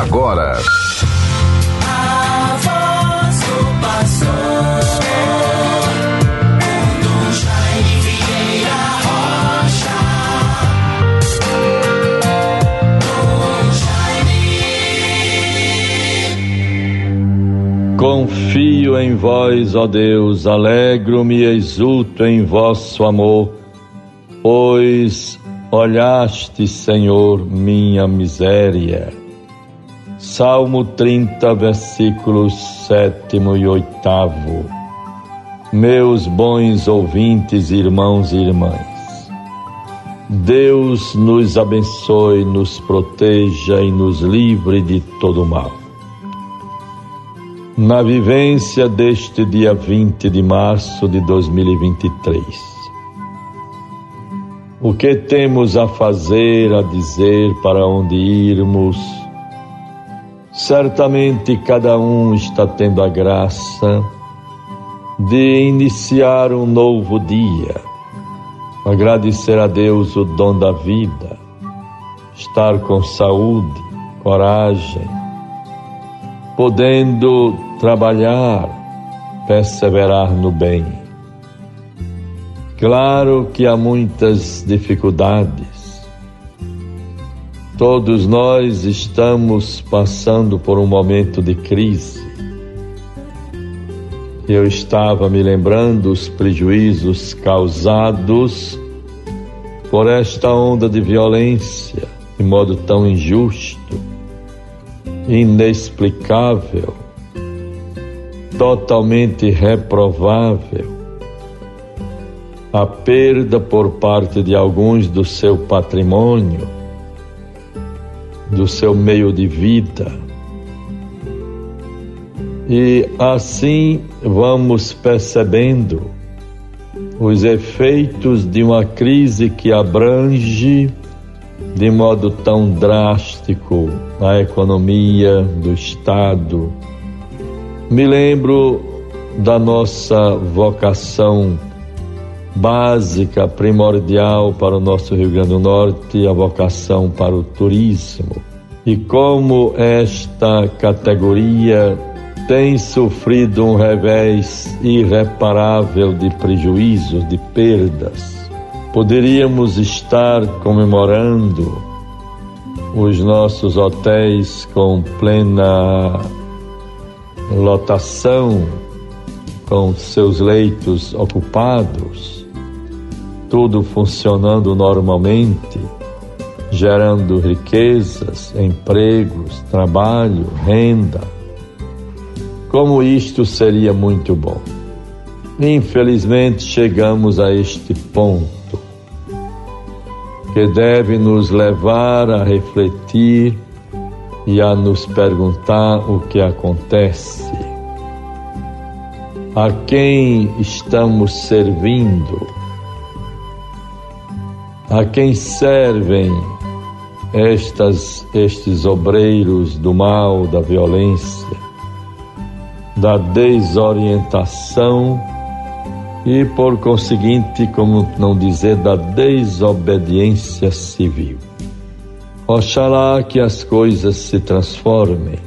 agora. Confio em vós, ó Deus, alegro-me e exulto em vosso amor, pois olhaste, Senhor, minha miséria. Salmo 30, versículos 7 e 8. Meus bons ouvintes, irmãos e irmãs, Deus nos abençoe, nos proteja e nos livre de todo mal. Na vivência deste dia 20 de março de 2023, o que temos a fazer, a dizer, para onde irmos? Certamente cada um está tendo a graça de iniciar um novo dia, agradecer a Deus o dom da vida, estar com saúde, coragem, podendo trabalhar, perseverar no bem. Claro que há muitas dificuldades. Todos nós estamos passando por um momento de crise. Eu estava me lembrando os prejuízos causados por esta onda de violência, de modo tão injusto, inexplicável, totalmente reprovável. A perda por parte de alguns do seu patrimônio, do seu meio de vida. E assim vamos percebendo os efeitos de uma crise que abrange de modo tão drástico a economia do Estado. Me lembro da nossa vocação básica, primordial para o nosso Rio Grande do Norte, a vocação para o turismo. E como esta categoria tem sofrido um revés irreparável de prejuízos, de perdas, poderíamos estar comemorando os nossos hotéis com plena lotação, com seus leitos ocupados, tudo funcionando normalmente, gerando riquezas, empregos, trabalho, renda. Como isto seria muito bom. Infelizmente chegamos a este ponto que deve nos levar a refletir e a nos perguntar o que acontece. A quem estamos servindo? A quem servem estas, estes obreiros do mal, da violência, da desorientação e, por conseguinte, como não dizer, da desobediência civil? Oxalá que as coisas se transformem,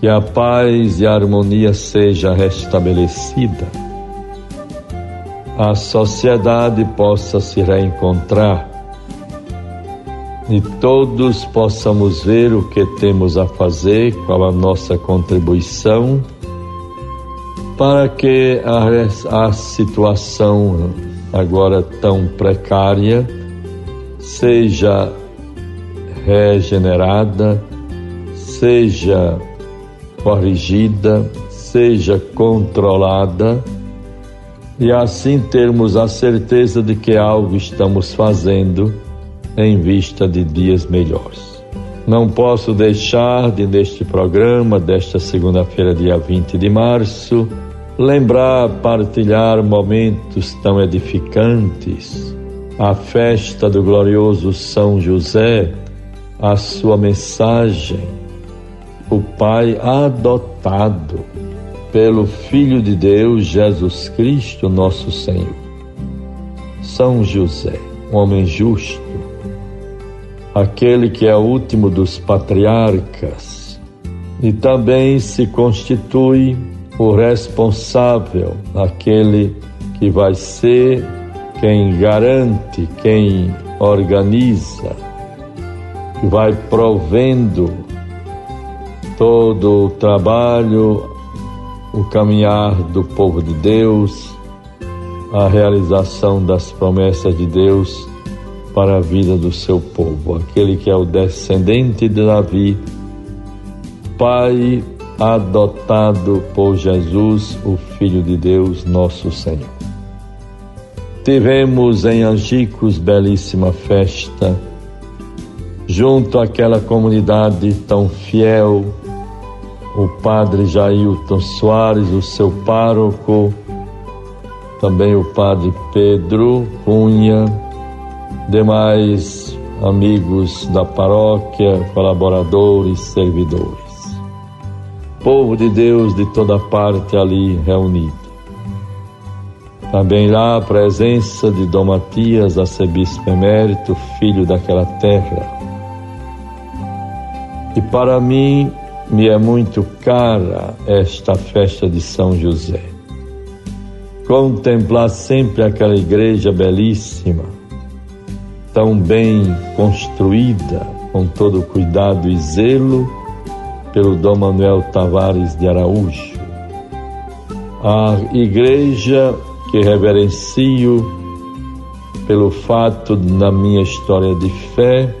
que a paz e a harmonia seja restabelecida, a sociedade possa se reencontrar e todos possamos ver o que temos a fazer, qual a nossa contribuição, para que a, a situação agora tão precária seja regenerada, seja corrigida, seja controlada e assim termos a certeza de que algo estamos fazendo em vista de dias melhores. Não posso deixar de, neste programa, desta segunda-feira, dia 20 de março, lembrar, partilhar momentos tão edificantes, a festa do glorioso São José, a sua mensagem, o Pai adotado pelo Filho de Deus, Jesus Cristo, nosso Senhor. São José, um homem justo, aquele que é o último dos patriarcas, e também se constitui o responsável, aquele que vai ser quem garante, quem organiza, que vai provendo todo o trabalho, o caminhar do povo de Deus, a realização das promessas de Deus para a vida do seu povo, aquele que é o descendente de Davi, pai adotado por Jesus, o Filho de Deus, nosso Senhor. Tivemos em Angicos belíssima festa, junto àquela comunidade tão fiel, o padre Jailton Soares, o seu pároco, também o padre Pedro Cunha, demais amigos da paróquia, colaboradores, servidores. Povo de Deus de toda parte ali reunido. Também lá a presença de Dom Matias, arcebispo emérito, filho daquela terra. E para mim me é muito cara esta festa de São José. Contemplar sempre aquela igreja belíssima, tão bem construída, com todo cuidado e zelo, pelo Dom Manuel Tavares de Araújo. A igreja que reverencio pelo fato na minha história de fé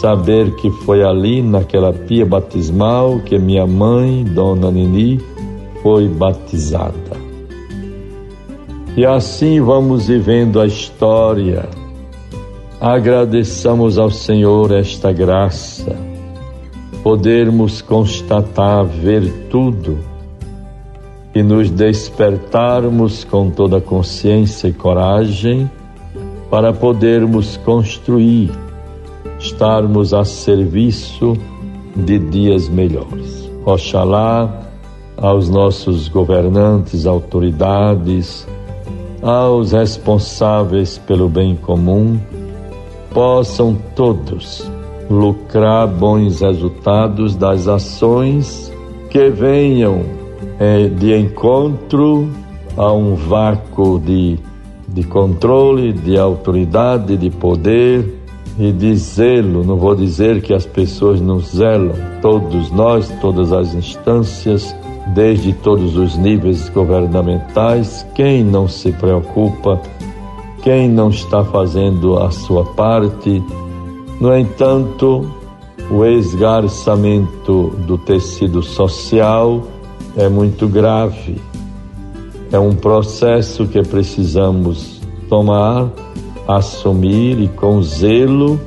saber que foi ali naquela pia batismal que minha mãe, Dona Nini, foi batizada. E assim vamos vivendo a história. Agradeçamos ao Senhor esta graça, podermos constatar, ver tudo. E nos despertarmos com toda consciência e coragem para podermos construir, estarmos a serviço de dias melhores. Oxalá aos nossos governantes, autoridades, aos responsáveis pelo bem comum, possam todos lucrar bons resultados das ações que venham é, de encontro a um vácuo de, de controle, de autoridade, de poder e de zelo. Não vou dizer que as pessoas não zelam, todos nós, todas as instâncias, desde todos os níveis governamentais, quem não se preocupa quem não está fazendo a sua parte. No entanto, o esgarçamento do tecido social é muito grave. É um processo que precisamos tomar, assumir e com zelo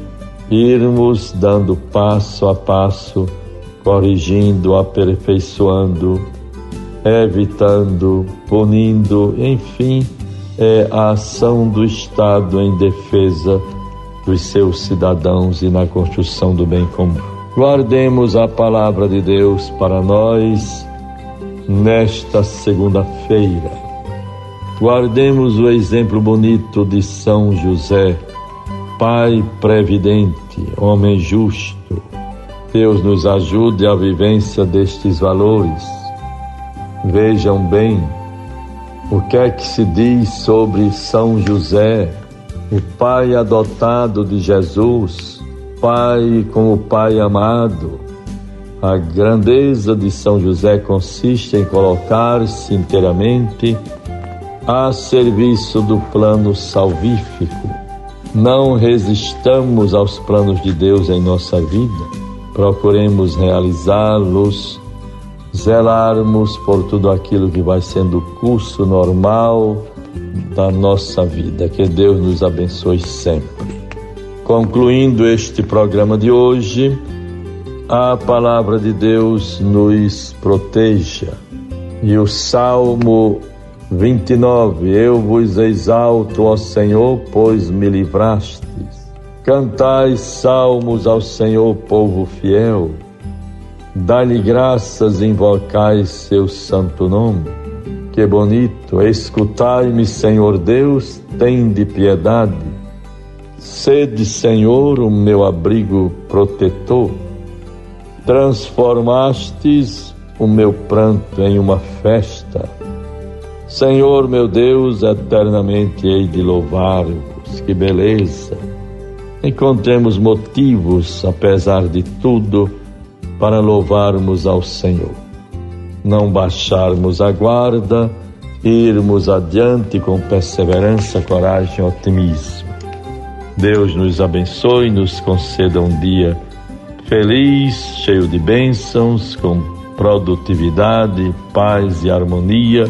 irmos dando passo a passo, corrigindo, aperfeiçoando, evitando, punindo, enfim, é a ação do Estado em defesa dos seus cidadãos e na construção do bem comum. Guardemos a palavra de Deus para nós nesta segunda-feira. Guardemos o exemplo bonito de São José, Pai previdente, homem justo. Deus nos ajude à vivência destes valores. Vejam bem, o que é que se diz sobre São José, o pai adotado de Jesus, pai como pai amado? A grandeza de São José consiste em colocar-se inteiramente a serviço do plano salvífico. Não resistamos aos planos de Deus em nossa vida, procuremos realizá-los zelarmos por tudo aquilo que vai sendo o curso normal da nossa vida. Que Deus nos abençoe sempre. Concluindo este programa de hoje, a palavra de Deus nos proteja. E o Salmo 29, eu vos exalto, ó Senhor, pois me livrastes. Cantai salmos ao Senhor, povo fiel Dá-lhe graças, invocai seu santo nome. Que bonito, escutai-me, Senhor Deus, tem de piedade. Sede, Senhor, o meu abrigo protetor. Transformastes o meu pranto em uma festa. Senhor, meu Deus, eternamente hei de louvar-vos. Que beleza! Encontremos motivos, apesar de tudo, para louvarmos ao Senhor. Não baixarmos a guarda, irmos adiante com perseverança, coragem e otimismo. Deus nos abençoe, nos conceda um dia feliz, cheio de bênçãos, com produtividade, paz e harmonia.